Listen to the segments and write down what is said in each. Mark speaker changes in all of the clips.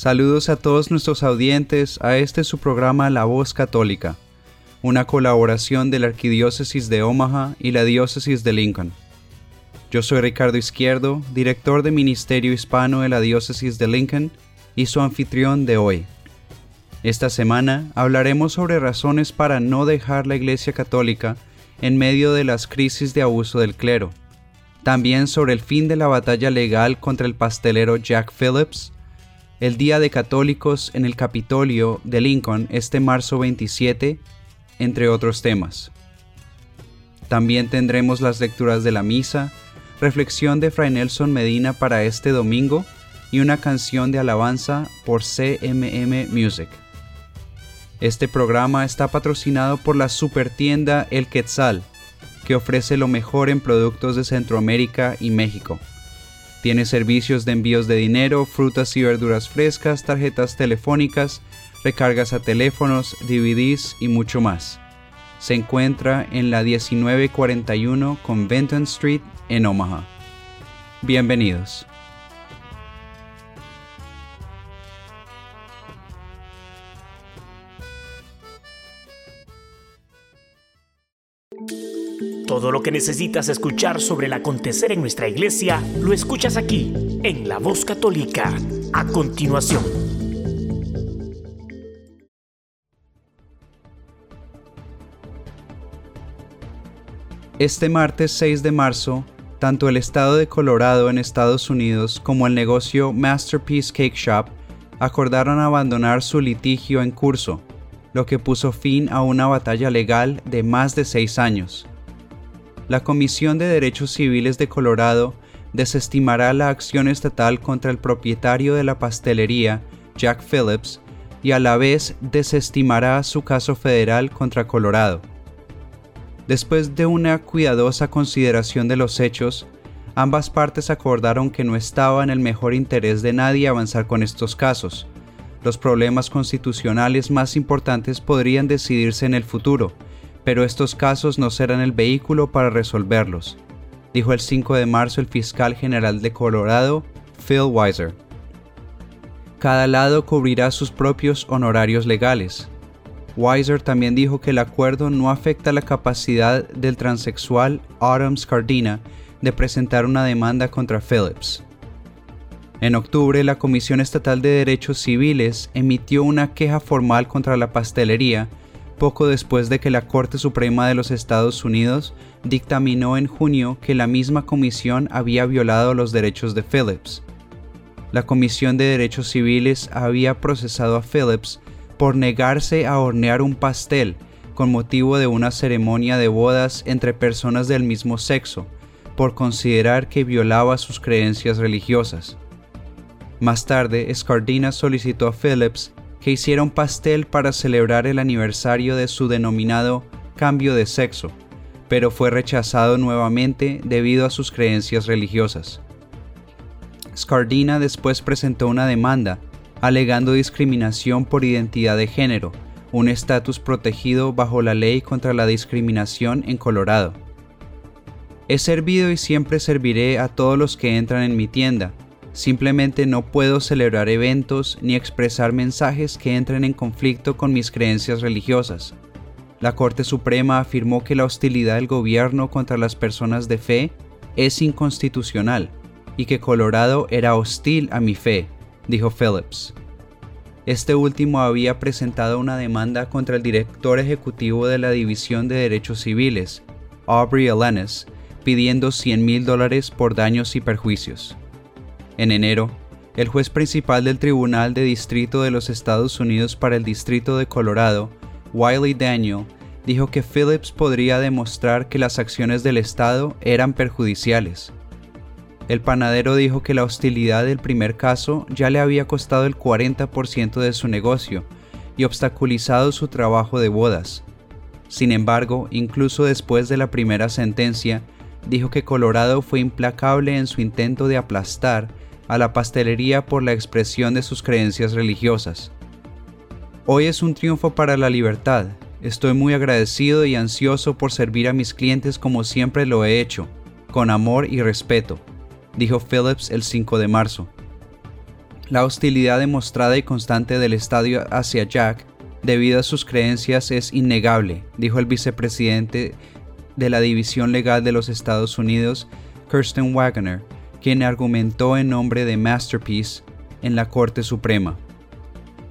Speaker 1: Saludos a todos nuestros audientes a este su programa La Voz Católica, una colaboración de la Arquidiócesis de Omaha y la Diócesis de Lincoln. Yo soy Ricardo Izquierdo, director de Ministerio Hispano de la Diócesis de Lincoln y su anfitrión de hoy. Esta semana hablaremos sobre razones para no dejar la Iglesia Católica en medio de las crisis de abuso del clero. También sobre el fin de la batalla legal contra el pastelero Jack Phillips, el Día de Católicos en el Capitolio de Lincoln este marzo 27, entre otros temas. También tendremos las lecturas de la misa, reflexión de Fray Nelson Medina para este domingo y una canción de alabanza por CMM Music. Este programa está patrocinado por la supertienda El Quetzal, que ofrece lo mejor en productos de Centroamérica y México. Tiene servicios de envíos de dinero, frutas y verduras frescas, tarjetas telefónicas, recargas a teléfonos, DVDs y mucho más. Se encuentra en la 1941 Conventon Street en Omaha. Bienvenidos.
Speaker 2: Todo lo que necesitas escuchar sobre el acontecer en nuestra iglesia lo escuchas aquí, en La Voz Católica, a continuación.
Speaker 1: Este martes 6 de marzo, tanto el estado de Colorado en Estados Unidos como el negocio Masterpiece Cake Shop acordaron abandonar su litigio en curso, lo que puso fin a una batalla legal de más de seis años la Comisión de Derechos Civiles de Colorado desestimará la acción estatal contra el propietario de la pastelería, Jack Phillips, y a la vez desestimará su caso federal contra Colorado. Después de una cuidadosa consideración de los hechos, ambas partes acordaron que no estaba en el mejor interés de nadie avanzar con estos casos. Los problemas constitucionales más importantes podrían decidirse en el futuro, pero estos casos no serán el vehículo para resolverlos, dijo el 5 de marzo el fiscal general de Colorado, Phil Weiser. Cada lado cubrirá sus propios honorarios legales. Weiser también dijo que el acuerdo no afecta la capacidad del transexual Autumn Scardina de presentar una demanda contra Phillips. En octubre, la Comisión Estatal de Derechos Civiles emitió una queja formal contra la pastelería poco después de que la Corte Suprema de los Estados Unidos dictaminó en junio que la misma comisión había violado los derechos de Phillips. La Comisión de Derechos Civiles había procesado a Phillips por negarse a hornear un pastel con motivo de una ceremonia de bodas entre personas del mismo sexo, por considerar que violaba sus creencias religiosas. Más tarde, Scardina solicitó a Phillips que hiciera un pastel para celebrar el aniversario de su denominado cambio de sexo, pero fue rechazado nuevamente debido a sus creencias religiosas. Scardina después presentó una demanda alegando discriminación por identidad de género, un estatus protegido bajo la ley contra la discriminación en Colorado. He servido y siempre serviré a todos los que entran en mi tienda, Simplemente no puedo celebrar eventos ni expresar mensajes que entren en conflicto con mis creencias religiosas. La Corte Suprema afirmó que la hostilidad del gobierno contra las personas de fe es inconstitucional y que Colorado era hostil a mi fe, dijo Phillips. Este último había presentado una demanda contra el director ejecutivo de la División de Derechos Civiles, Aubrey Alanis, pidiendo 100 mil dólares por daños y perjuicios. En enero, el juez principal del Tribunal de Distrito de los Estados Unidos para el Distrito de Colorado, Wiley Daniel, dijo que Phillips podría demostrar que las acciones del Estado eran perjudiciales. El panadero dijo que la hostilidad del primer caso ya le había costado el 40% de su negocio y obstaculizado su trabajo de bodas. Sin embargo, incluso después de la primera sentencia, dijo que Colorado fue implacable en su intento de aplastar a la pastelería por la expresión de sus creencias religiosas. Hoy es un triunfo para la libertad. Estoy muy agradecido y ansioso por servir a mis clientes como siempre lo he hecho, con amor y respeto, dijo Phillips el 5 de marzo. La hostilidad demostrada y constante del estadio hacia Jack debido a sus creencias es innegable, dijo el vicepresidente de la División Legal de los Estados Unidos, Kirsten Wagner, quien argumentó en nombre de Masterpiece en la Corte Suprema.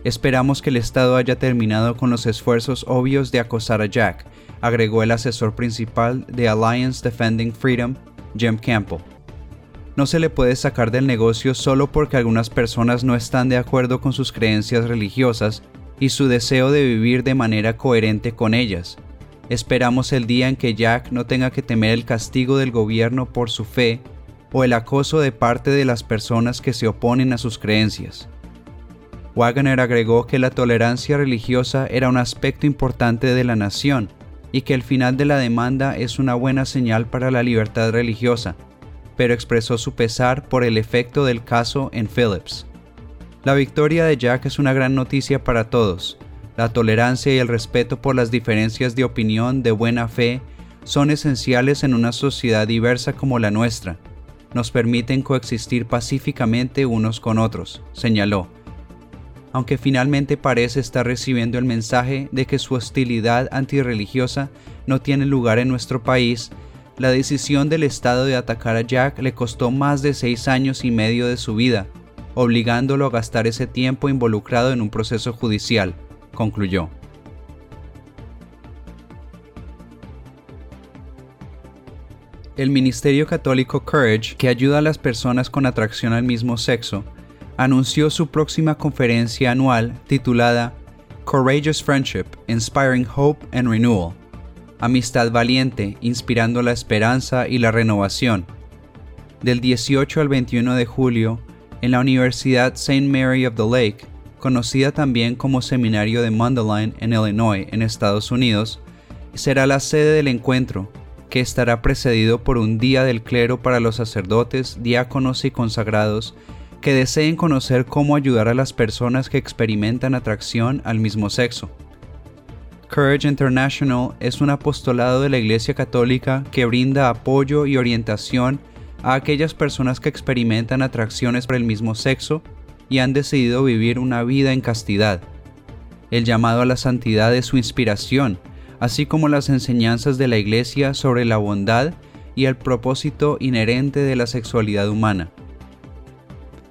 Speaker 1: Esperamos que el Estado haya terminado con los esfuerzos obvios de acosar a Jack, agregó el asesor principal de Alliance Defending Freedom, Jim Campbell. No se le puede sacar del negocio solo porque algunas personas no están de acuerdo con sus creencias religiosas y su deseo de vivir de manera coherente con ellas. Esperamos el día en que Jack no tenga que temer el castigo del gobierno por su fe o el acoso de parte de las personas que se oponen a sus creencias. Wagner agregó que la tolerancia religiosa era un aspecto importante de la nación y que el final de la demanda es una buena señal para la libertad religiosa, pero expresó su pesar por el efecto del caso en Phillips. La victoria de Jack es una gran noticia para todos. La tolerancia y el respeto por las diferencias de opinión de buena fe son esenciales en una sociedad diversa como la nuestra. Nos permiten coexistir pacíficamente unos con otros, señaló. Aunque finalmente parece estar recibiendo el mensaje de que su hostilidad antirreligiosa no tiene lugar en nuestro país, la decisión del Estado de atacar a Jack le costó más de seis años y medio de su vida, obligándolo a gastar ese tiempo involucrado en un proceso judicial, concluyó. El Ministerio Católico Courage, que ayuda a las personas con atracción al mismo sexo, anunció su próxima conferencia anual titulada Courageous Friendship, Inspiring Hope and Renewal. Amistad valiente, inspirando la esperanza y la renovación. Del 18 al 21 de julio, en la Universidad St. Mary of the Lake, conocida también como Seminario de Mundelein en Illinois, en Estados Unidos, será la sede del encuentro, que estará precedido por un día del clero para los sacerdotes, diáconos y consagrados que deseen conocer cómo ayudar a las personas que experimentan atracción al mismo sexo. Courage International es un apostolado de la Iglesia Católica que brinda apoyo y orientación a aquellas personas que experimentan atracciones por el mismo sexo y han decidido vivir una vida en castidad. El llamado a la santidad es su inspiración, así como las enseñanzas de la Iglesia sobre la bondad y el propósito inherente de la sexualidad humana.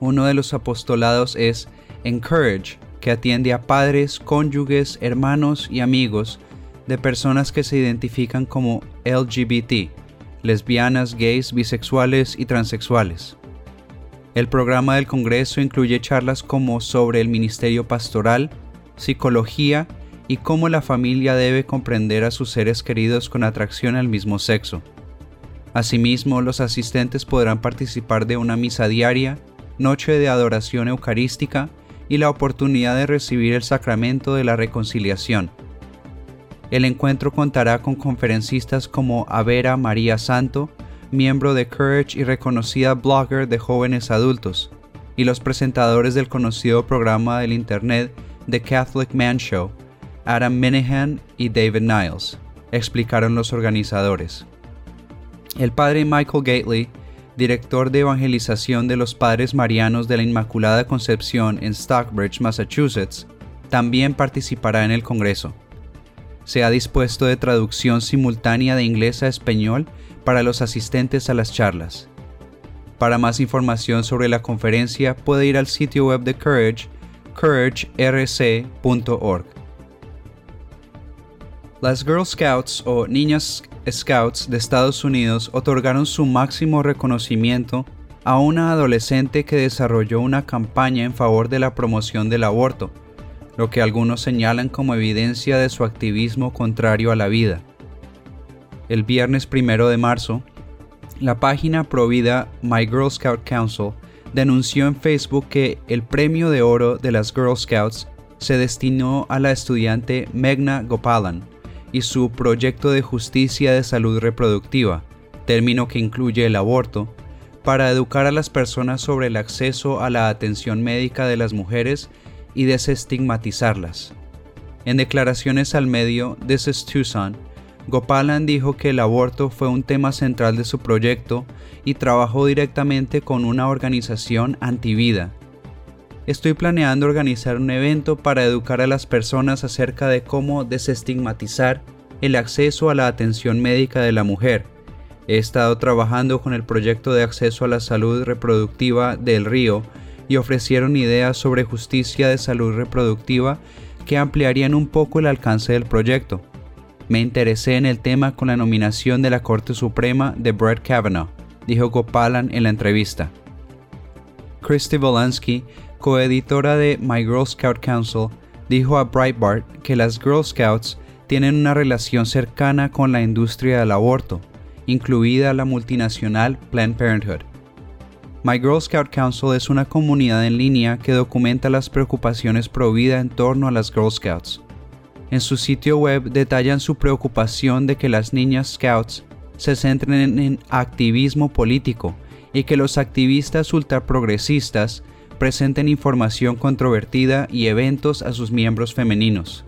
Speaker 1: Uno de los apostolados es Encourage, que atiende a padres, cónyuges, hermanos y amigos de personas que se identifican como LGBT, lesbianas, gays, bisexuales y transexuales. El programa del Congreso incluye charlas como sobre el ministerio pastoral, psicología y cómo la familia debe comprender a sus seres queridos con atracción al mismo sexo. Asimismo, los asistentes podrán participar de una misa diaria, noche de adoración eucarística y la oportunidad de recibir el sacramento de la reconciliación. El encuentro contará con conferencistas como Avera María Santo, miembro de Courage y reconocida blogger de jóvenes adultos, y los presentadores del conocido programa del Internet The Catholic Man Show, Adam Minahan y David Niles, explicaron los organizadores. El padre Michael Gately, director de evangelización de los Padres Marianos de la Inmaculada Concepción en Stockbridge, Massachusetts, también participará en el Congreso. Se ha dispuesto de traducción simultánea de inglés a español para los asistentes a las charlas. Para más información sobre la conferencia puede ir al sitio web de Courage, couragerc.org. Las Girl Scouts o Niñas Scouts de Estados Unidos otorgaron su máximo reconocimiento a una adolescente que desarrolló una campaña en favor de la promoción del aborto, lo que algunos señalan como evidencia de su activismo contrario a la vida. El viernes primero de marzo, la página provida My Girl Scout Council denunció en Facebook que el premio de oro de las Girl Scouts se destinó a la estudiante Megna Gopalan y su proyecto de justicia de salud reproductiva, término que incluye el aborto, para educar a las personas sobre el acceso a la atención médica de las mujeres y desestigmatizarlas. En declaraciones al medio This is Tucson, Gopalan dijo que el aborto fue un tema central de su proyecto y trabajó directamente con una organización antivida. Estoy planeando organizar un evento para educar a las personas acerca de cómo desestigmatizar el acceso a la atención médica de la mujer. He estado trabajando con el proyecto de acceso a la salud reproductiva del Río y ofrecieron ideas sobre justicia de salud reproductiva que ampliarían un poco el alcance del proyecto. Me interesé en el tema con la nominación de la Corte Suprema de Brett Kavanaugh, dijo Gopalan en la entrevista. Christy Volansky, coeditora de My Girl Scout Council, dijo a Breitbart que las Girl Scouts tienen una relación cercana con la industria del aborto, incluida la multinacional Planned Parenthood. My Girl Scout Council es una comunidad en línea que documenta las preocupaciones pro vida en torno a las Girl Scouts. En su sitio web detallan su preocupación de que las niñas Scouts se centren en activismo político y que los activistas ultraprogresistas presenten información controvertida y eventos a sus miembros femeninos.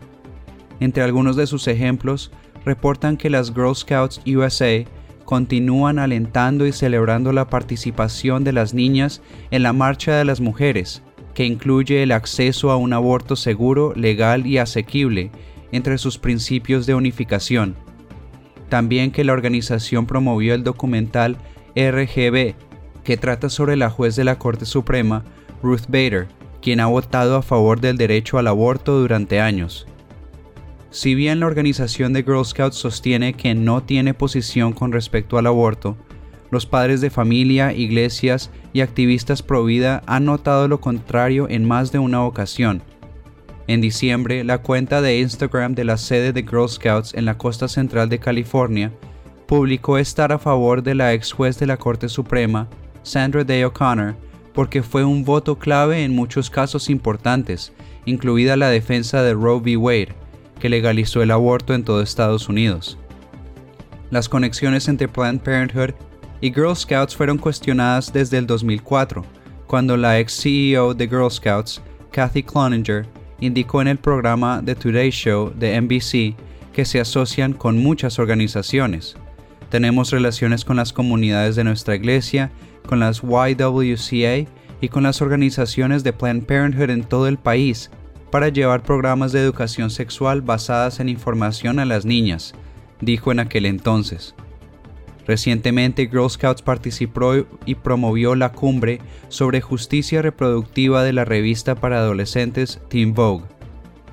Speaker 1: Entre algunos de sus ejemplos, reportan que las Girl Scouts USA continúan alentando y celebrando la participación de las niñas en la Marcha de las Mujeres, que incluye el acceso a un aborto seguro, legal y asequible entre sus principios de unificación. También que la organización promovió el documental RGB, que trata sobre la juez de la Corte Suprema, Ruth Bader, quien ha votado a favor del derecho al aborto durante años. Si bien la organización de Girl Scouts sostiene que no tiene posición con respecto al aborto, los padres de familia, iglesias y activistas pro vida han notado lo contrario en más de una ocasión, en diciembre, la cuenta de Instagram de la sede de Girl Scouts en la costa central de California publicó estar a favor de la ex juez de la Corte Suprema, Sandra Day O'Connor, porque fue un voto clave en muchos casos importantes, incluida la defensa de Roe v. Wade, que legalizó el aborto en todo Estados Unidos. Las conexiones entre Planned Parenthood y Girl Scouts fueron cuestionadas desde el 2004, cuando la ex CEO de Girl Scouts, Kathy Cloninger, indicó en el programa The Today Show de NBC que se asocian con muchas organizaciones. Tenemos relaciones con las comunidades de nuestra iglesia, con las YWCA y con las organizaciones de Planned Parenthood en todo el país para llevar programas de educación sexual basadas en información a las niñas, dijo en aquel entonces. Recientemente Girl Scouts participó y promovió la cumbre sobre justicia reproductiva de la revista para adolescentes Teen Vogue.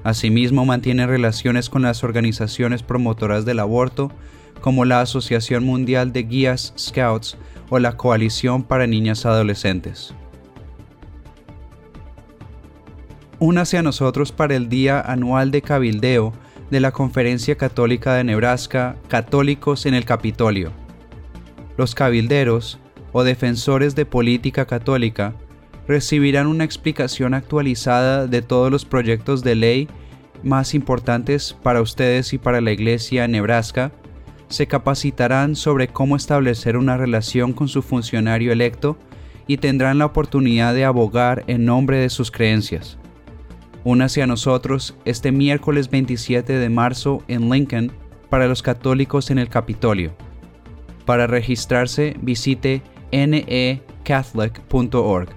Speaker 1: Asimismo mantiene relaciones con las organizaciones promotoras del aborto como la Asociación Mundial de Guías Scouts o la Coalición para Niñas Adolescentes. Únase a nosotros para el Día Anual de Cabildeo de la Conferencia Católica de Nebraska, Católicos en el Capitolio los cabilderos o defensores de política católica recibirán una explicación actualizada de todos los proyectos de ley más importantes para ustedes y para la Iglesia en Nebraska, se capacitarán sobre cómo establecer una relación con su funcionario electo y tendrán la oportunidad de abogar en nombre de sus creencias. Únase a nosotros este miércoles 27 de marzo en Lincoln para los católicos en el Capitolio. Para registrarse visite necatholic.org.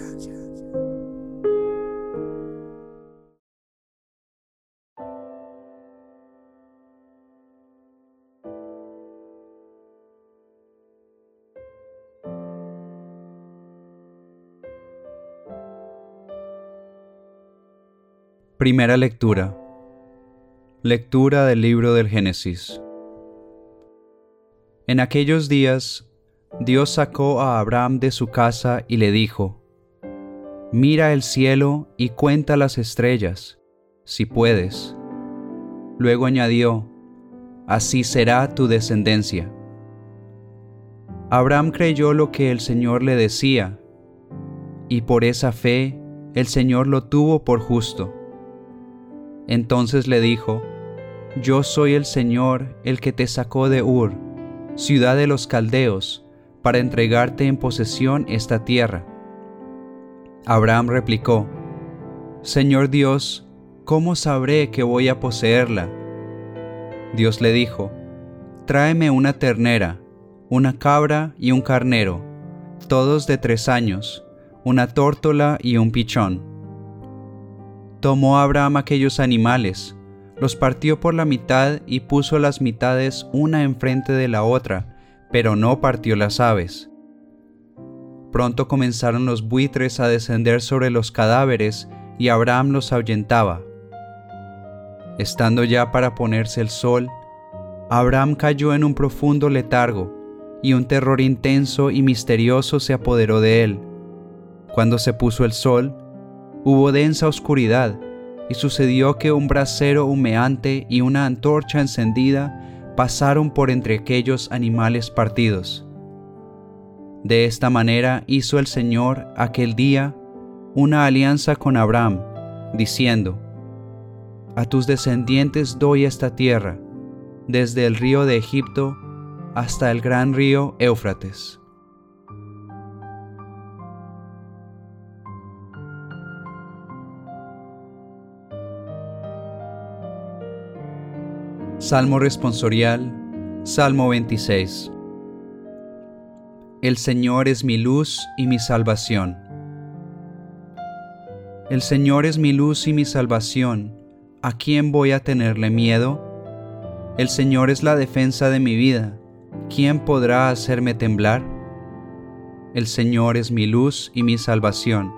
Speaker 1: Primera lectura. Lectura del libro del Génesis. En aquellos días, Dios sacó a Abraham de su casa y le dijo, Mira el cielo y cuenta las estrellas, si puedes. Luego añadió, Así será tu descendencia. Abraham creyó lo que el Señor le decía, y por esa fe el Señor lo tuvo por justo. Entonces le dijo, Yo soy el Señor el que te sacó de Ur, ciudad de los caldeos, para entregarte en posesión esta tierra. Abraham replicó, Señor Dios, ¿cómo sabré que voy a poseerla? Dios le dijo, Tráeme una ternera, una cabra y un carnero, todos de tres años, una tórtola y un pichón Tomó Abraham aquellos animales, los partió por la mitad y puso las mitades una enfrente de la otra, pero no partió las aves. Pronto comenzaron los buitres a descender sobre los cadáveres y Abraham los ahuyentaba. Estando ya para ponerse el sol, Abraham cayó en un profundo letargo, y un terror intenso y misterioso se apoderó de él. Cuando se puso el sol, Hubo densa oscuridad, y sucedió que un brasero humeante y una antorcha encendida pasaron por entre aquellos animales partidos. De esta manera hizo el Señor aquel día una alianza con Abraham, diciendo, A tus descendientes doy esta tierra, desde el río de Egipto hasta el gran río Éufrates. Salmo responsorial, Salmo 26. El Señor es mi luz y mi salvación. El Señor es mi luz y mi salvación. ¿A quién voy a tenerle miedo? El Señor es la defensa de mi vida. ¿Quién podrá hacerme temblar? El Señor es mi luz y mi salvación.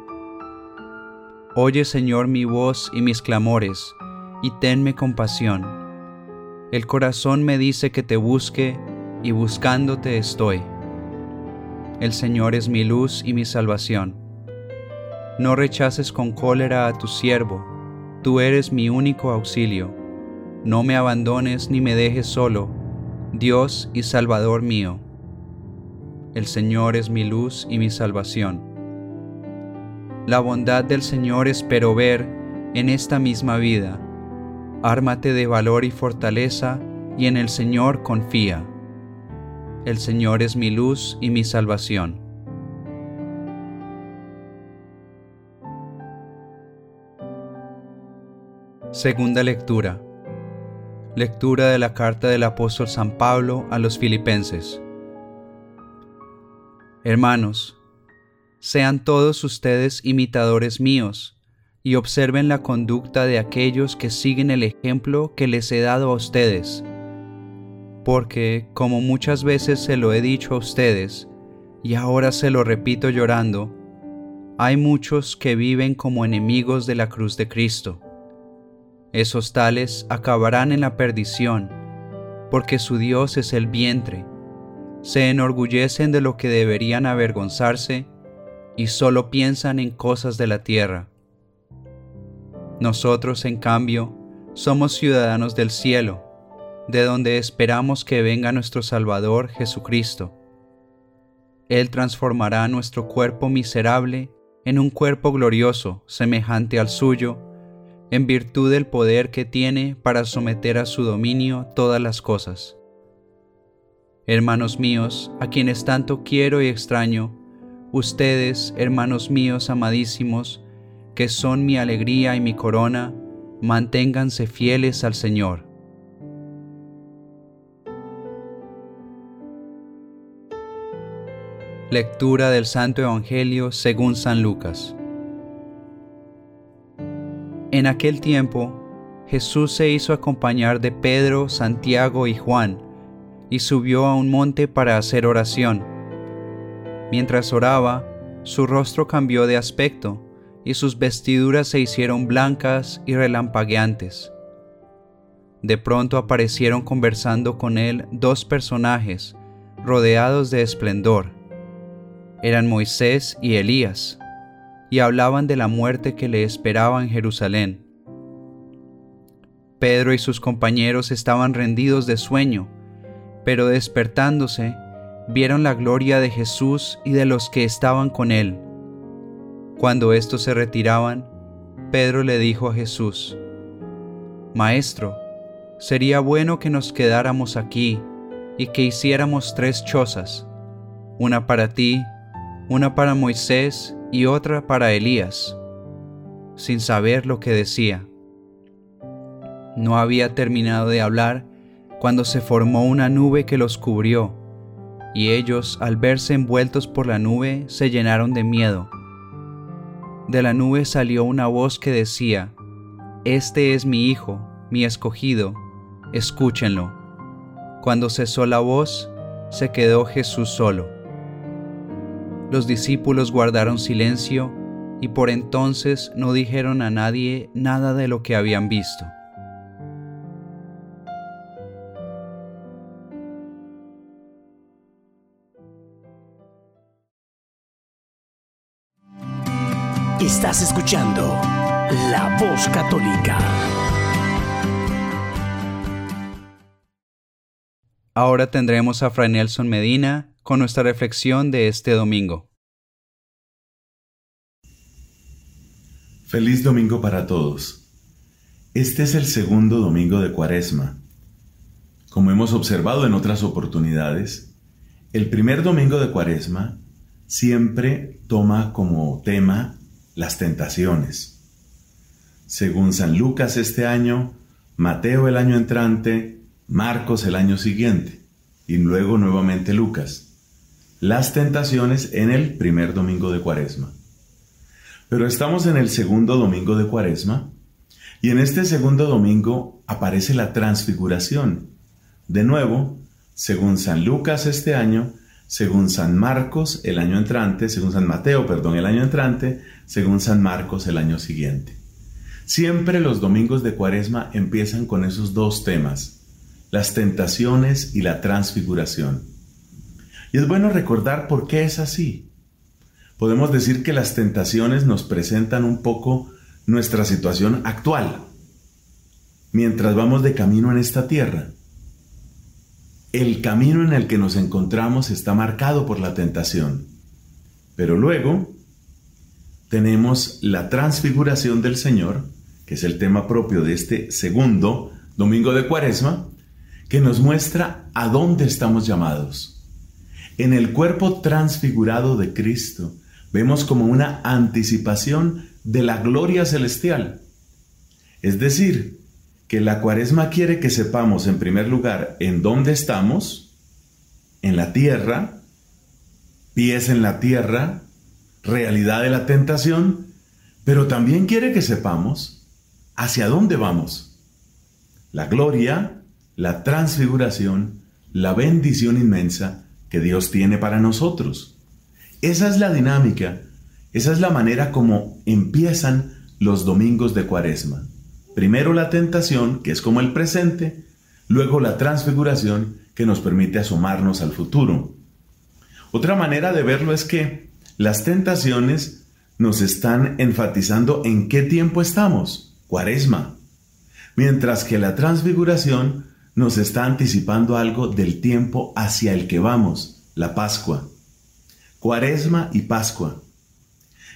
Speaker 1: Oye, Señor, mi voz y mis clamores, y tenme compasión el corazón me dice que te busque y buscándote estoy. El Señor es mi luz y mi salvación. No rechaces con cólera a tu siervo, tú eres mi único auxilio. No me abandones ni me dejes solo, Dios y Salvador mío. El Señor es mi luz y mi salvación. La bondad del Señor espero ver en esta misma vida Ármate de valor y fortaleza, y en el Señor confía. El Señor es mi luz y mi salvación. Segunda lectura. Lectura de la carta del apóstol San Pablo a los filipenses. Hermanos, sean todos ustedes imitadores míos y observen la conducta de aquellos que siguen el ejemplo que les he dado a ustedes. Porque, como muchas veces se lo he dicho a ustedes, y ahora se lo repito llorando, hay muchos que viven como enemigos de la cruz de Cristo. Esos tales acabarán en la perdición, porque su Dios es el vientre. Se enorgullecen de lo que deberían avergonzarse y solo piensan en cosas de la tierra nosotros, en cambio, somos ciudadanos del cielo, de donde esperamos que venga nuestro Salvador Jesucristo. Él transformará nuestro cuerpo miserable en un cuerpo glorioso, semejante al suyo, en virtud del poder que tiene para someter a su dominio todas las cosas. Hermanos míos, a quienes tanto quiero y extraño, ustedes, hermanos míos amadísimos, que son mi alegría y mi corona, manténganse fieles al Señor. Lectura del Santo Evangelio según San Lucas. En aquel tiempo, Jesús se hizo acompañar de Pedro, Santiago y Juan, y subió a un monte para hacer oración. Mientras oraba, su rostro cambió de aspecto, y sus vestiduras se hicieron blancas y relampagueantes. De pronto aparecieron conversando con él dos personajes, rodeados de esplendor. Eran Moisés y Elías, y hablaban de la muerte que le esperaba en Jerusalén. Pedro y sus compañeros estaban rendidos de sueño, pero despertándose, vieron la gloria de Jesús y de los que estaban con él. Cuando estos se retiraban, Pedro le dijo a Jesús, Maestro, sería bueno que nos quedáramos aquí y que hiciéramos tres chozas, una para ti, una para Moisés y otra para Elías, sin saber lo que decía. No había terminado de hablar cuando se formó una nube que los cubrió, y ellos, al verse envueltos por la nube, se llenaron de miedo. De la nube salió una voz que decía, Este es mi Hijo, mi escogido, escúchenlo. Cuando cesó la voz, se quedó Jesús solo. Los discípulos guardaron silencio y por entonces no dijeron a nadie nada de lo que habían visto.
Speaker 2: Estás escuchando La Voz Católica.
Speaker 1: Ahora tendremos a Fray Nelson Medina con nuestra reflexión de este domingo.
Speaker 3: Feliz domingo para todos. Este es el segundo domingo de Cuaresma. Como hemos observado en otras oportunidades, el primer domingo de Cuaresma siempre toma como tema las tentaciones. Según San Lucas este año, Mateo el año entrante, Marcos el año siguiente y luego nuevamente Lucas. Las tentaciones en el primer domingo de Cuaresma. Pero estamos en el segundo domingo de Cuaresma y en este segundo domingo aparece la transfiguración. De nuevo, según San Lucas este año, según San Marcos el año entrante, según San Mateo, perdón, el año entrante, según San Marcos el año siguiente. Siempre los domingos de Cuaresma empiezan con esos dos temas, las tentaciones y la transfiguración. Y es bueno recordar por qué es así. Podemos decir que las tentaciones nos presentan un poco nuestra situación actual, mientras vamos de camino en esta tierra el camino en el que nos encontramos está marcado por la tentación. Pero luego tenemos la transfiguración del Señor, que es el tema propio de este segundo domingo de Cuaresma, que nos muestra a dónde estamos llamados. En el cuerpo transfigurado de Cristo vemos como una anticipación de la gloria celestial. Es decir, que la cuaresma quiere que sepamos en primer lugar en dónde estamos, en la tierra, pies en la tierra, realidad de la tentación, pero también quiere que sepamos hacia dónde vamos. La gloria, la transfiguración, la bendición inmensa que Dios tiene para nosotros. Esa es la dinámica, esa es la manera como empiezan los domingos de cuaresma. Primero la tentación, que es como el presente, luego la transfiguración, que nos permite asomarnos al futuro. Otra manera de verlo es que las tentaciones nos están enfatizando en qué tiempo estamos, cuaresma, mientras que la transfiguración nos está anticipando algo del tiempo hacia el que vamos, la Pascua. Cuaresma y Pascua.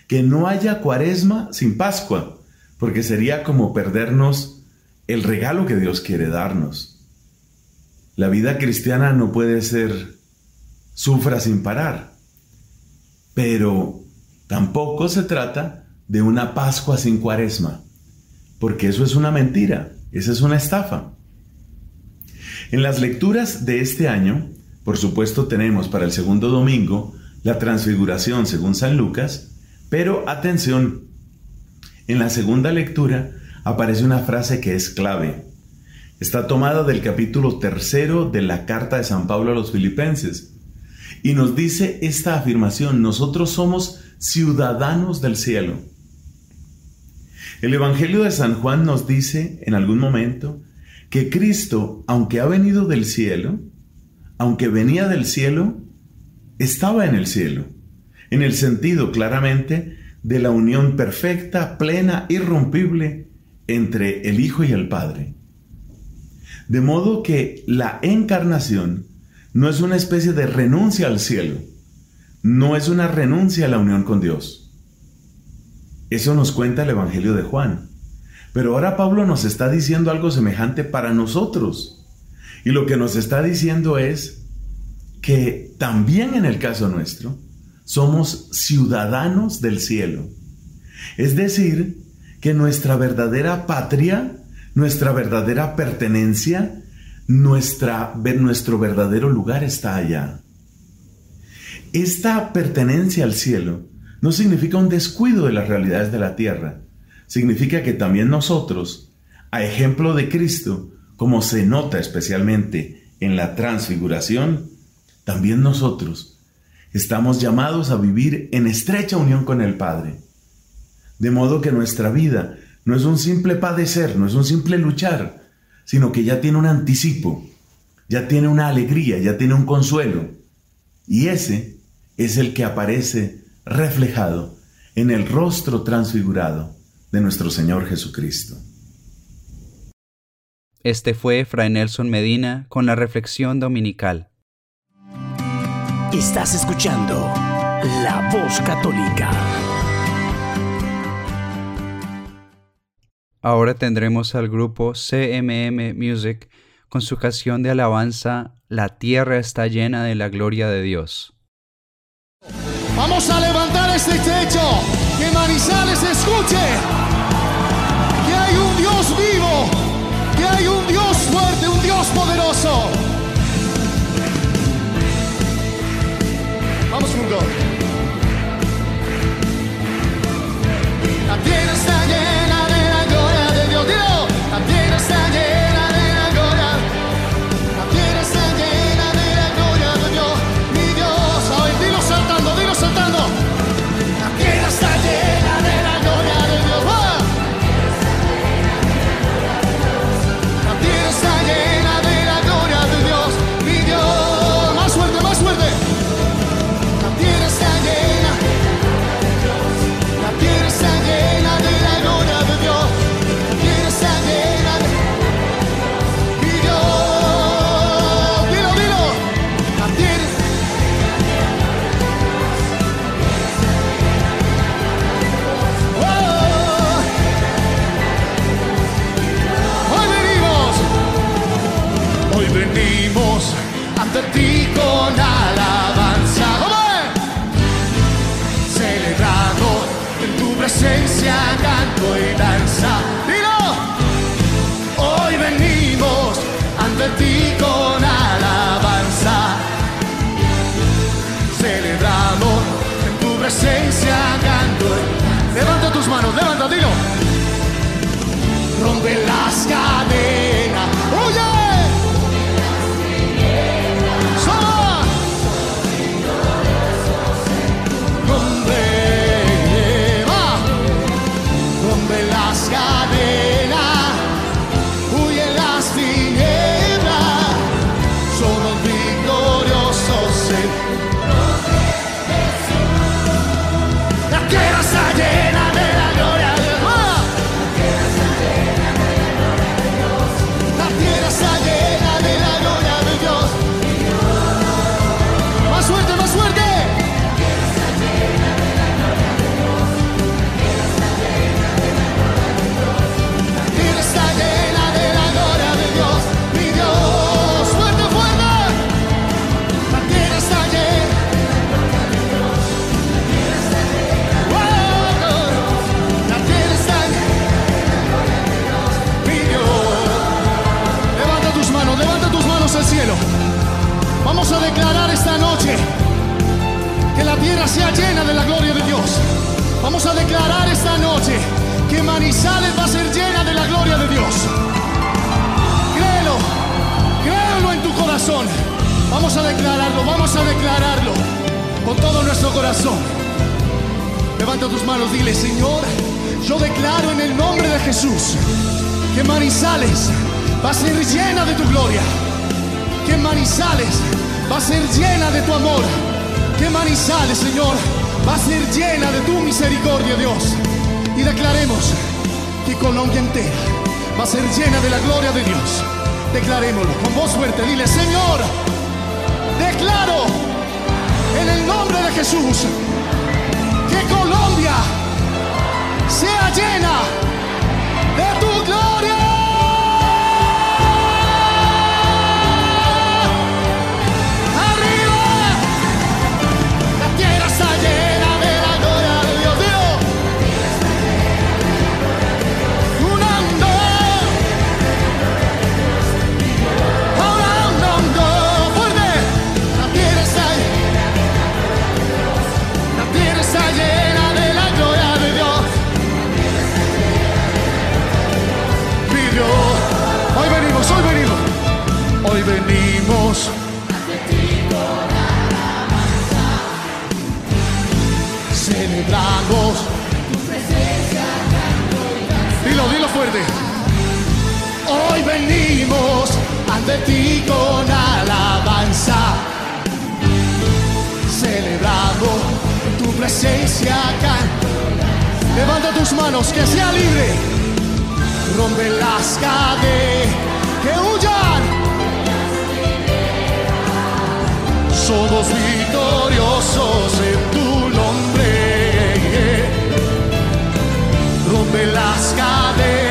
Speaker 3: Que no haya cuaresma sin Pascua porque sería como perdernos el regalo que Dios quiere darnos. La vida cristiana no puede ser sufra sin parar, pero tampoco se trata de una Pascua sin cuaresma, porque eso es una mentira, esa es una estafa. En las lecturas de este año, por supuesto tenemos para el segundo domingo la transfiguración según San Lucas, pero atención, en la segunda lectura aparece una frase que es clave. Está tomada del capítulo tercero de la carta de San Pablo a los filipenses. Y nos dice esta afirmación, nosotros somos ciudadanos del cielo. El Evangelio de San Juan nos dice en algún momento que Cristo, aunque ha venido del cielo, aunque venía del cielo, estaba en el cielo, en el sentido claramente de la unión perfecta, plena, irrompible entre el Hijo y el Padre. De modo que la encarnación no es una especie de renuncia al cielo, no es una renuncia a la unión con Dios. Eso nos cuenta el Evangelio de Juan. Pero ahora Pablo nos está diciendo algo semejante para nosotros. Y lo que nos está diciendo es que también en el caso nuestro somos ciudadanos del cielo. Es decir, que nuestra verdadera patria, nuestra verdadera pertenencia, nuestra, nuestro verdadero lugar está allá. Esta pertenencia al cielo no significa un descuido de las realidades de la tierra, significa que también nosotros, a ejemplo de Cristo, como se nota especialmente en la transfiguración, también nosotros estamos llamados a vivir en estrecha unión con el Padre. De modo que nuestra vida no es un simple padecer, no es un simple luchar, sino que ya tiene un anticipo, ya tiene una alegría, ya tiene un consuelo. Y ese es el que aparece reflejado en el rostro transfigurado de nuestro Señor Jesucristo.
Speaker 1: Este fue Fray Nelson Medina con la reflexión dominical.
Speaker 2: Estás escuchando La Voz Católica.
Speaker 1: Ahora tendremos al grupo CMM Music con su canción de alabanza La tierra está llena de la gloria de Dios.
Speaker 4: Vamos a levantar este techo, que Manizales escuche que hay un Dios vivo, que hay un Dios fuerte, un Dios poderoso. Vamos juntos. La tierra está llena Hoy venimos ante ti con alabanza, celebrando tu presencia acá. Levanta tus manos, que sea libre. Rompe las cadenas, que huyan. Somos victoriosos en tu nombre. Rompe las cadenas.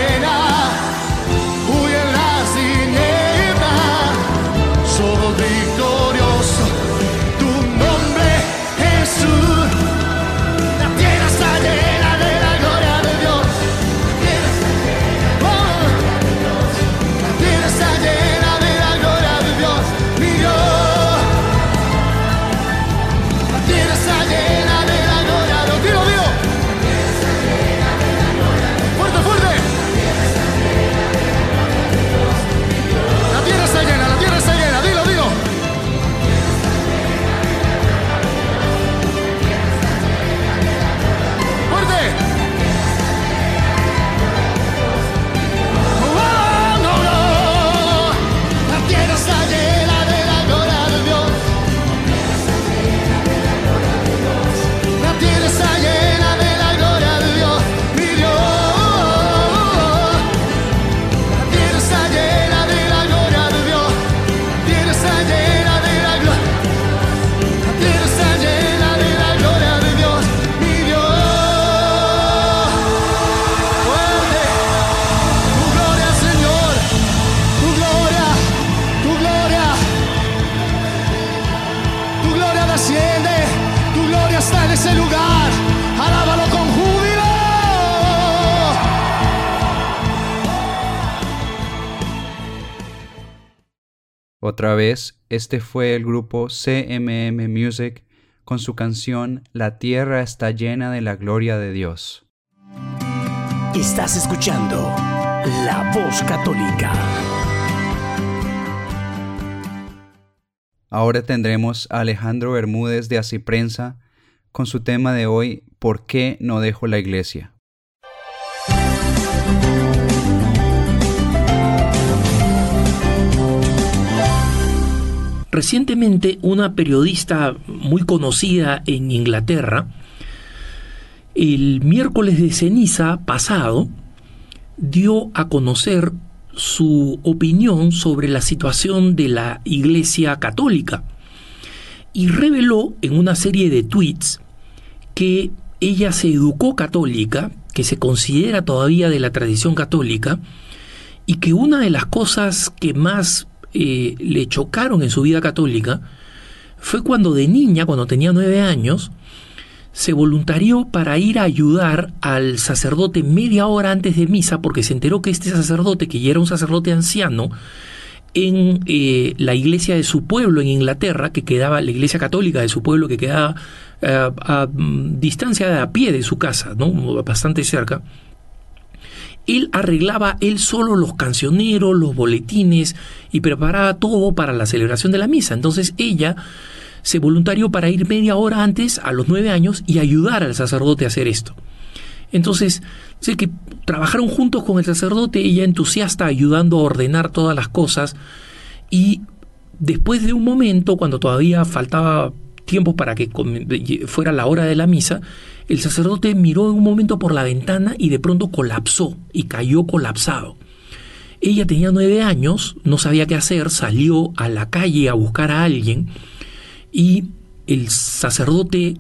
Speaker 1: Otra vez, este fue el grupo CMM Music con su canción La tierra está llena de la gloria de Dios.
Speaker 2: Estás escuchando La Voz Católica.
Speaker 1: Ahora tendremos a Alejandro Bermúdez de Prensa con su tema de hoy ¿Por qué no dejo la iglesia?
Speaker 5: Recientemente una periodista muy conocida en Inglaterra, el miércoles de ceniza pasado, dio a conocer su opinión sobre la situación de la Iglesia Católica y reveló en una serie de tweets que ella se educó católica, que se considera todavía de la tradición católica, y que una de las cosas que más le chocaron en su vida católica fue cuando de niña, cuando tenía nueve años, se voluntarió para ir a ayudar al sacerdote media hora antes de misa porque se enteró que este sacerdote, que ya era un sacerdote anciano, en eh, la iglesia de su pueblo en Inglaterra, que quedaba, la iglesia católica de su pueblo, que quedaba eh, a mm, distancia a pie de su casa, ¿no? bastante cerca, él arreglaba él solo los cancioneros, los boletines y preparaba todo para la celebración de la misa. Entonces ella se voluntarió para ir media hora antes, a los nueve años, y ayudar al sacerdote a hacer esto. Entonces, sé que trabajaron juntos con el sacerdote, ella entusiasta ayudando a ordenar todas las cosas y después de un momento, cuando todavía faltaba tiempo para que fuera la hora de la misa, el sacerdote miró en un momento por la ventana y de pronto colapsó y cayó colapsado. Ella tenía nueve años, no sabía qué hacer, salió a la calle a buscar a alguien y el sacerdote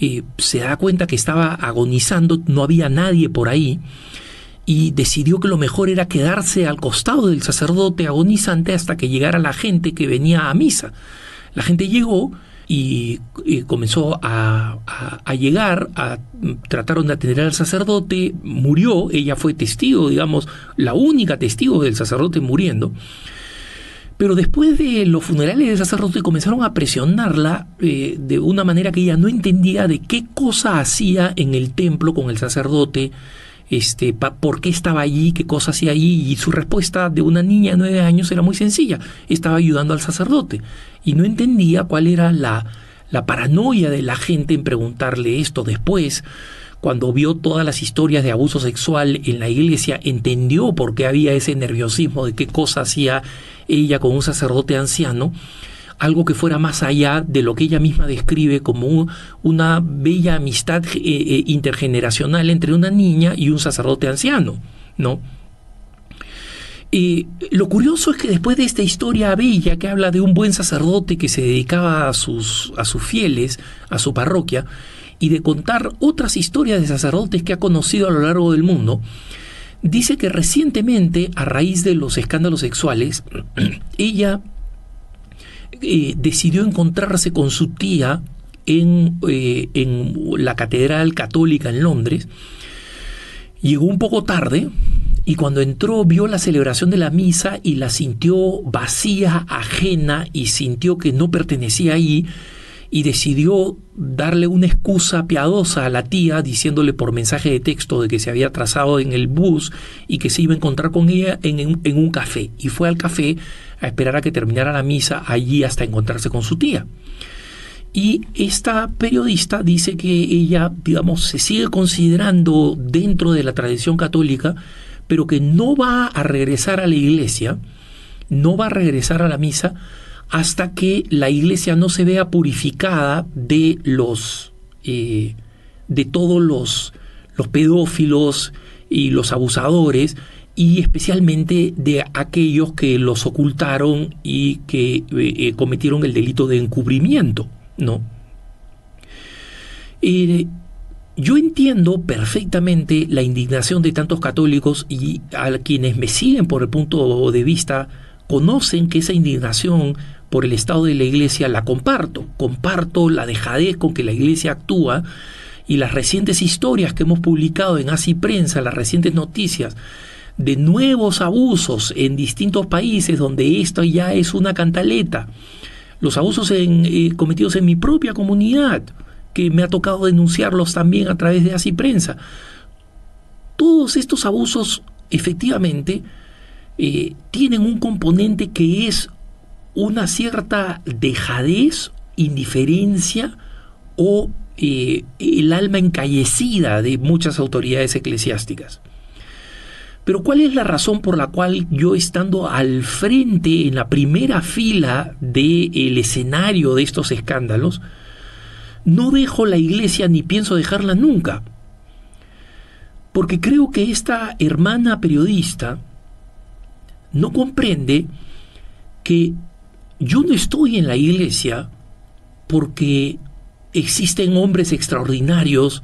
Speaker 5: eh, se da cuenta que estaba agonizando, no había nadie por ahí y decidió que lo mejor era quedarse al costado del sacerdote agonizante hasta que llegara la gente que venía a misa. La gente llegó y, comenzó a, llegar, a, trataron de atender al sacerdote, murió, ella fue testigo, digamos, la única testigo del sacerdote muriendo. Pero después de los funerales del sacerdote comenzaron a presionarla eh, de una manera que ella no entendía de qué cosa hacía en el templo con el sacerdote, este, por qué estaba allí, qué cosa hacía allí, y su respuesta de una niña de nueve años era muy sencilla, estaba ayudando al sacerdote, y no entendía cuál era la, la paranoia de la gente en preguntarle esto. Después, cuando vio todas las historias de abuso sexual en la iglesia, entendió por qué había ese nerviosismo de qué cosa hacía ella con un sacerdote anciano, algo que fuera más allá de lo que ella misma describe como una bella amistad eh, eh, intergeneracional entre una niña y un sacerdote anciano, ¿no? Y lo curioso es que después de esta historia bella que habla de un buen sacerdote que se dedicaba a sus, a sus fieles, a su parroquia, y de contar otras historias de sacerdotes que ha conocido a lo largo del mundo, dice que recientemente, a raíz de los escándalos sexuales, ella eh, decidió encontrarse con su tía en, eh, en la Catedral Católica en Londres. Llegó un poco tarde, y cuando entró vio la celebración de la misa y la sintió vacía, ajena y sintió que no pertenecía ahí y decidió darle una excusa piadosa a la tía diciéndole por mensaje de texto de que se había atrasado en el bus y que se iba a encontrar con ella en, en un café y fue al café a esperar a que terminara la misa allí hasta encontrarse con su tía. Y esta periodista dice que ella, digamos, se sigue considerando dentro de la tradición católica, pero que no va a regresar a la iglesia, no va a regresar a la misa hasta que la iglesia no se vea purificada de los eh, de todos los, los pedófilos y los abusadores y especialmente de aquellos que los ocultaron y que eh, eh, cometieron el delito de encubrimiento, ¿no? Yo entiendo perfectamente la indignación de tantos católicos y a quienes me siguen por el punto de vista conocen que esa indignación por el estado de la iglesia la comparto, comparto la dejadez con que la iglesia actúa y las recientes historias que hemos publicado en Así Prensa, las recientes noticias de nuevos abusos en distintos países donde esto ya es una cantaleta. Los abusos eh, cometidos en mi propia comunidad, que me ha tocado denunciarlos también a través de Así Prensa. Todos estos abusos efectivamente eh, tienen un componente que es una cierta dejadez, indiferencia o eh, el alma encallecida de muchas autoridades eclesiásticas. Pero ¿cuál es la razón por la cual yo estando al frente, en la primera fila del escenario de estos escándalos, no dejo la iglesia ni pienso dejarla nunca? Porque creo que esta hermana periodista no comprende que yo no estoy en la iglesia porque existen hombres extraordinarios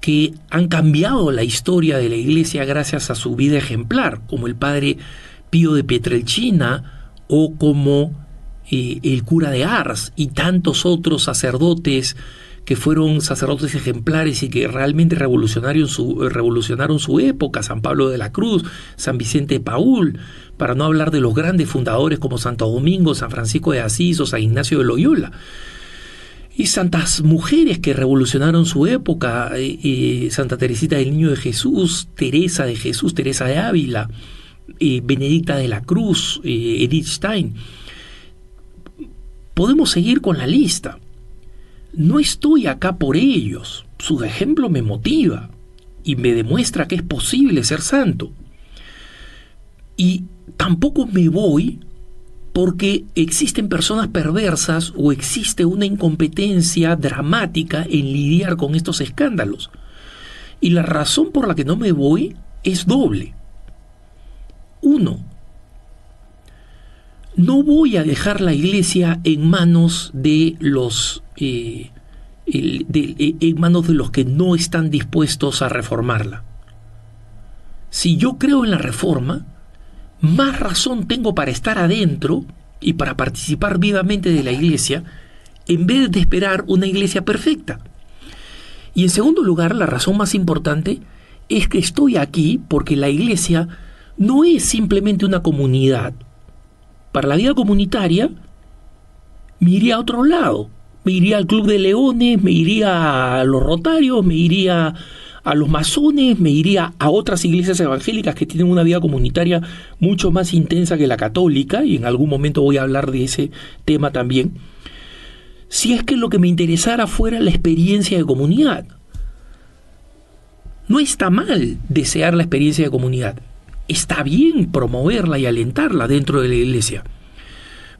Speaker 5: que han cambiado la historia de la iglesia gracias a su vida ejemplar, como el padre Pío de Pietrelcina o como eh, el cura de Ars y tantos otros sacerdotes que fueron sacerdotes ejemplares y que realmente revolucionaron su, revolucionaron su época, San Pablo de la Cruz, San Vicente de Paul, para no hablar de los grandes fundadores como Santo Domingo, San Francisco de Asís o San Ignacio de Loyola y santas mujeres que revolucionaron su época, eh, eh, Santa Teresita del Niño de Jesús, Teresa de Jesús, Teresa de Ávila, eh, Benedicta de la Cruz, Edith Stein. Podemos seguir con la lista. No estoy acá por ellos, su ejemplo me motiva. y me demuestra que es posible ser santo. Y tampoco me voy porque existen personas perversas o existe una incompetencia dramática en lidiar con estos escándalos. Y la razón por la que no me voy es doble. Uno, no voy a dejar la iglesia en manos de los eh, eh, en manos de los que no están dispuestos a reformarla. Si yo creo en la reforma, más razón tengo para estar adentro y para participar vivamente de la iglesia en vez de esperar una iglesia perfecta. Y en segundo lugar, la razón más importante es que estoy aquí porque la iglesia no es simplemente una comunidad. Para la vida comunitaria, me iría a otro lado. Me iría al Club de Leones, me iría a los Rotarios, me iría a los masones, me iría a otras iglesias evangélicas que tienen una vida comunitaria mucho más intensa que la católica, y en algún momento voy a hablar de ese tema también, si es que lo que me interesara fuera la experiencia de comunidad. No está mal desear la experiencia de comunidad, está bien promoverla y alentarla dentro de la iglesia.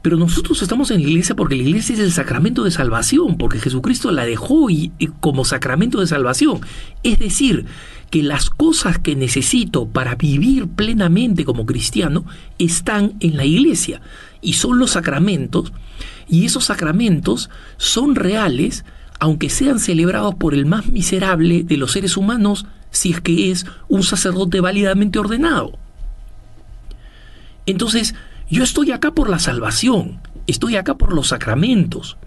Speaker 5: Pero nosotros estamos en la iglesia porque la iglesia es el sacramento de salvación, porque Jesucristo la dejó y, como sacramento de salvación. Es decir, que las cosas que necesito para vivir plenamente como cristiano están en la iglesia y son los sacramentos y esos sacramentos son reales aunque sean celebrados por el más miserable de los seres humanos si es que es un sacerdote válidamente ordenado. Entonces, yo estoy acá por la salvación, estoy acá por los sacramentos.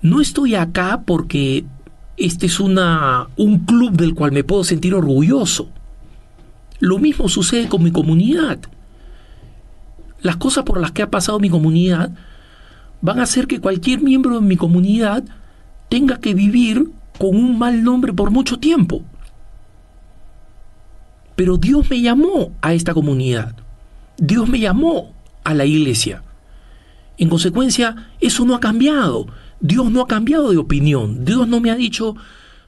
Speaker 5: No estoy acá porque este es una, un club del cual me puedo sentir orgulloso. Lo mismo sucede con mi comunidad. Las cosas por las que ha pasado mi comunidad van a hacer que cualquier miembro de mi comunidad tenga que vivir con un mal nombre por mucho tiempo. Pero Dios me llamó a esta comunidad. Dios me llamó a la iglesia. En consecuencia, eso no ha cambiado. Dios no ha cambiado de opinión. Dios no me ha dicho,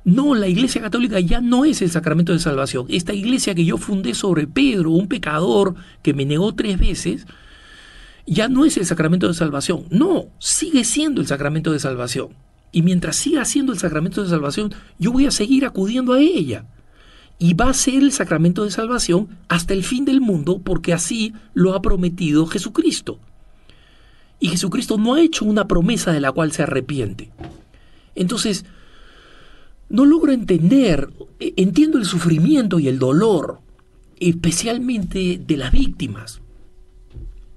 Speaker 5: no, la iglesia católica ya no es el sacramento de salvación. Esta iglesia que yo fundé sobre Pedro, un pecador que me negó tres veces, ya no es el sacramento de salvación. No, sigue siendo el sacramento de salvación. Y mientras siga siendo el sacramento de salvación, yo voy a seguir acudiendo a ella y va a ser el sacramento de salvación hasta el fin del mundo porque así lo ha prometido Jesucristo. Y Jesucristo no ha hecho una promesa de la cual se arrepiente. Entonces, no logro entender, e, entiendo el sufrimiento y el dolor, especialmente de las víctimas,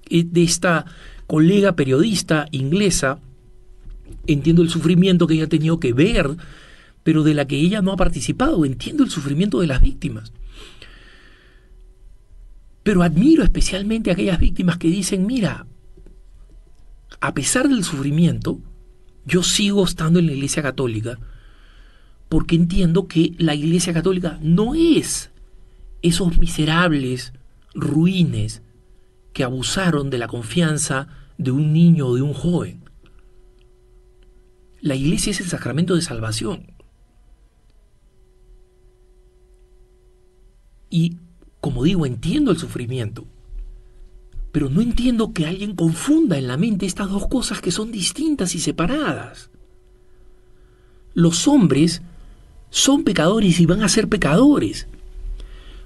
Speaker 5: eh, de esta colega periodista inglesa, entiendo el sufrimiento que ella ha tenido que ver pero de la que ella no ha participado. Entiendo el sufrimiento de las víctimas. Pero admiro especialmente a aquellas víctimas que dicen, mira, a pesar del sufrimiento, yo sigo estando en la Iglesia Católica porque entiendo que la Iglesia Católica no es esos miserables ruines que abusaron de la confianza de un niño o de un joven. La Iglesia es el sacramento de salvación. Y, como digo, entiendo el sufrimiento, pero no entiendo que alguien confunda en la mente estas dos cosas que son distintas y separadas. Los hombres son pecadores y van a ser pecadores.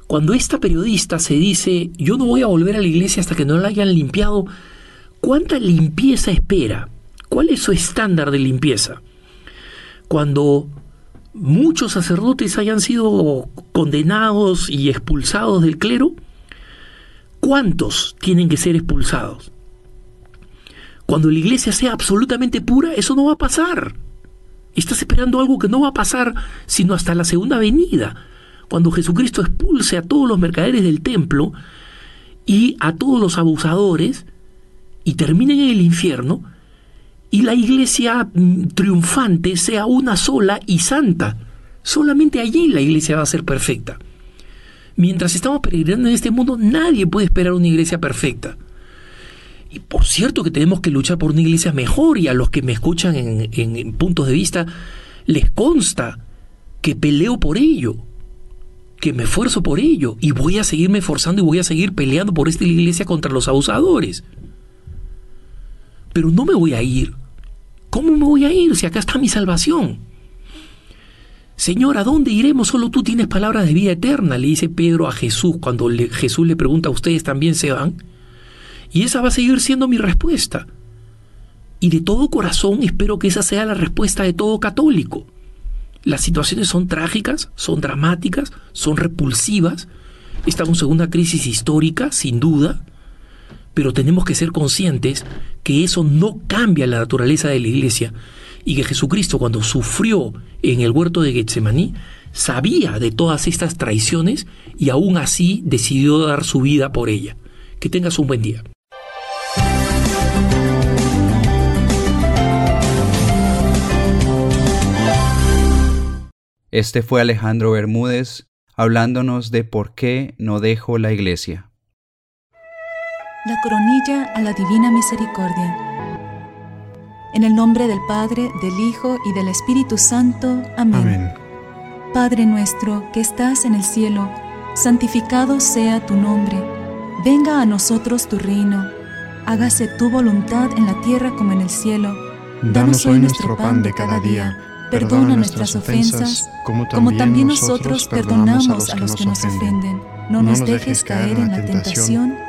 Speaker 5: Cuando esta periodista se dice, yo no voy a volver a la iglesia hasta que no la hayan limpiado, ¿cuánta limpieza espera? ¿Cuál es su estándar de limpieza? Cuando muchos sacerdotes hayan sido condenados y expulsados del clero, ¿cuántos tienen que ser expulsados? Cuando la iglesia sea absolutamente pura, eso no va a pasar. Estás esperando algo que no va a pasar sino hasta la segunda venida, cuando Jesucristo expulse a todos los mercaderes del templo y a todos los abusadores y terminen en el infierno, y la iglesia mm, triunfante sea una sola y santa. Solamente allí la iglesia va a ser perfecta. Mientras estamos peregrinando en este mundo, nadie puede esperar una iglesia perfecta. Y por cierto que tenemos que luchar por una iglesia mejor y a los que me escuchan en, puntos de vista les consta que peleo por ello, que me esfuerzo por ello y voy a seguirme esforzando y voy a seguir peleando por esta iglesia contra los abusadores. Pero no me voy a ir. ¿Cómo me voy a ir si acá está mi salvación? Señor, ¿a dónde iremos? Solo tú tienes palabras de vida eterna, le dice Pedro a Jesús cuando Jesús le pregunta, ¿ustedes también se van? Y esa va a seguir siendo mi respuesta. Y de todo corazón espero que esa sea la respuesta de todo católico. Las situaciones son trágicas, son dramáticas, son repulsivas. Estamos en una crisis histórica, sin duda, pero tenemos que ser conscientes que eso no cambia la naturaleza de la iglesia y que Jesucristo cuando sufrió en el huerto de Getsemaní sabía de todas estas traiciones y aún así decidió dar su vida por ella. Que tengas un buen día.
Speaker 1: Este fue Alejandro Bermúdez hablándonos de por qué no dejo la iglesia.
Speaker 6: La coronilla a la divina misericordia. En el nombre del Padre, del Hijo y del Espíritu Santo. Amén. Padre nuestro que estás en el cielo, santificado sea tu nombre. Venga a nosotros tu reino. Hágase tu voluntad en la tierra como en el cielo.
Speaker 7: Danos hoy nuestro pan de cada día Perdona nuestras ofensas, como también nosotros perdonamos a los que nos ofenden. No nos dejes caer en la tentación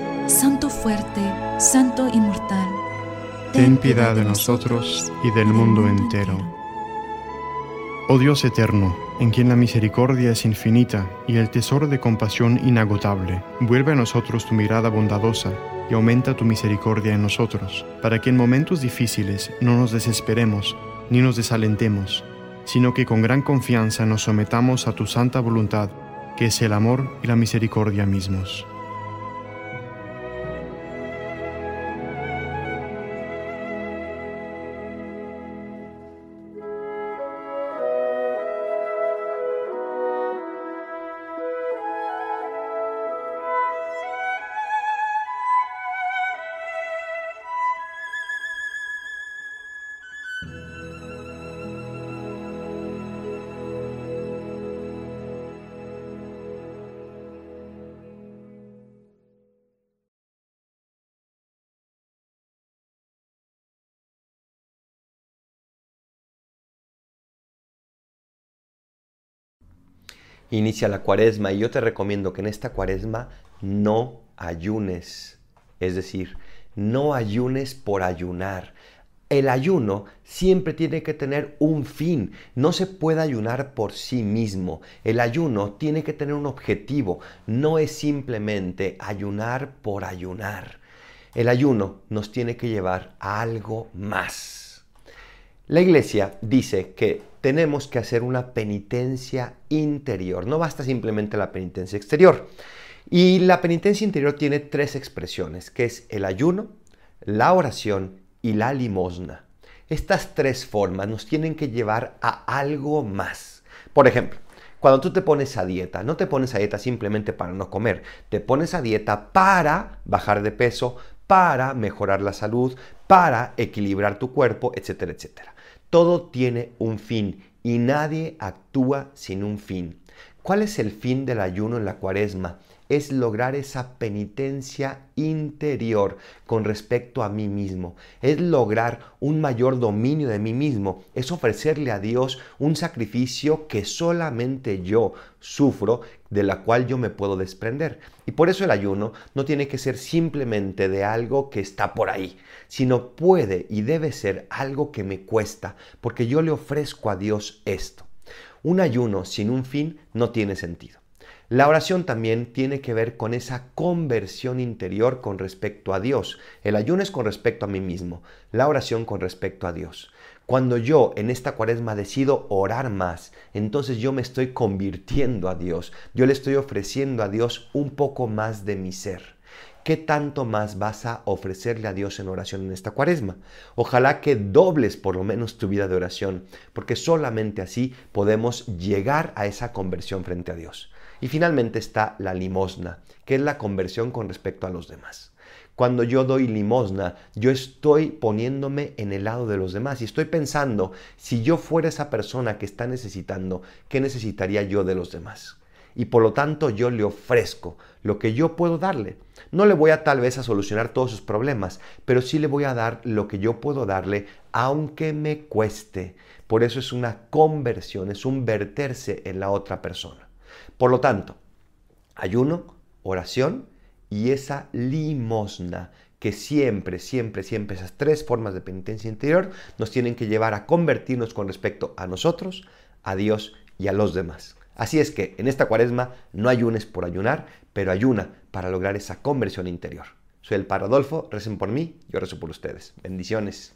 Speaker 6: Santo fuerte, Santo inmortal,
Speaker 7: ten piedad de nosotros y del mundo entero. Oh Dios eterno, en quien la misericordia es infinita y el tesoro de compasión inagotable. Vuelve a nosotros tu mirada bondadosa y aumenta tu misericordia en nosotros, para que en momentos difíciles no nos desesperemos ni nos desalentemos, sino que con gran confianza nos sometamos a tu santa voluntad, que es el amor y la misericordia mismos.
Speaker 8: Inicia la cuaresma y yo te recomiendo que en esta cuaresma no ayunes, es decir, no ayunes por ayunar. el ayuno siempre tiene que tener un fin. No se puede ayunar por sí mismo. El ayuno tiene que tener un objetivo. No es simplemente ayunar por ayunar. El ayuno nos tiene que llevar a algo más. La iglesia dice que tenemos que hacer una penitencia interior. No basta simplemente la penitencia exterior. Y la penitencia interior tiene tres expresiones, que es el ayuno, la oración y la limosna. Estas tres formas nos tienen que llevar a algo más. Por ejemplo, cuando tú te pones a dieta, no te pones a dieta simplemente para no comer, te pones a dieta para bajar de peso, para mejorar la salud, para equilibrar tu cuerpo, etcétera, etcétera. Todo tiene un fin y nadie actúa sin un fin. ¿Cuál es el fin del ayuno en la cuaresma? Es lograr esa penitencia interior con respecto a mí mismo, es lograr un mayor dominio de mí mismo, es ofrecerle a Dios un sacrificio que solamente yo sufro, de la cual yo me puedo desprender. Y por eso el ayuno no tiene que ser simplemente de algo que está por ahí, sino puede y debe ser algo que me cuesta, porque yo le ofrezco a Dios esto. Un ayuno sin un fin no tiene sentido. La oración también tiene que ver con esa conversión interior con respecto a Dios. El ayuno es con respecto a mí mismo, la oración con respecto a Dios. Cuando yo en esta cuaresma decido orar más, entonces yo me estoy convirtiendo a Dios. Yo le estoy ofreciendo a Dios un poco más de mi ser. ¿Qué tanto más vas a ofrecerle a Dios en oración en esta cuaresma? Ojalá que dobles por lo menos tu vida de oración, porque solamente así podemos llegar a esa conversión frente a Dios. Y finalmente está la limosna, que es la conversión con respecto a los demás. Cuando yo doy limosna, yo estoy poniéndome en el lado de los demás y estoy pensando, si yo fuera esa persona que está necesitando, ¿qué necesitaría yo de los demás? Y por lo tanto yo le ofrezco lo que yo puedo darle. No le voy a tal vez a solucionar todos sus problemas, pero sí le voy a dar lo que yo puedo darle, aunque me cueste. Por eso es una conversión, es un verterse en la otra persona. Por lo tanto, ayuno, oración y esa limosna que siempre, siempre, siempre esas tres formas de penitencia interior nos tienen que llevar a convertirnos con respecto a nosotros, a Dios y a los demás. Así es que en esta cuaresma no ayunes por ayunar, pero ayuna para lograr esa conversión interior. Soy el Paradolfo, recen por mí, yo rezo por ustedes. Bendiciones.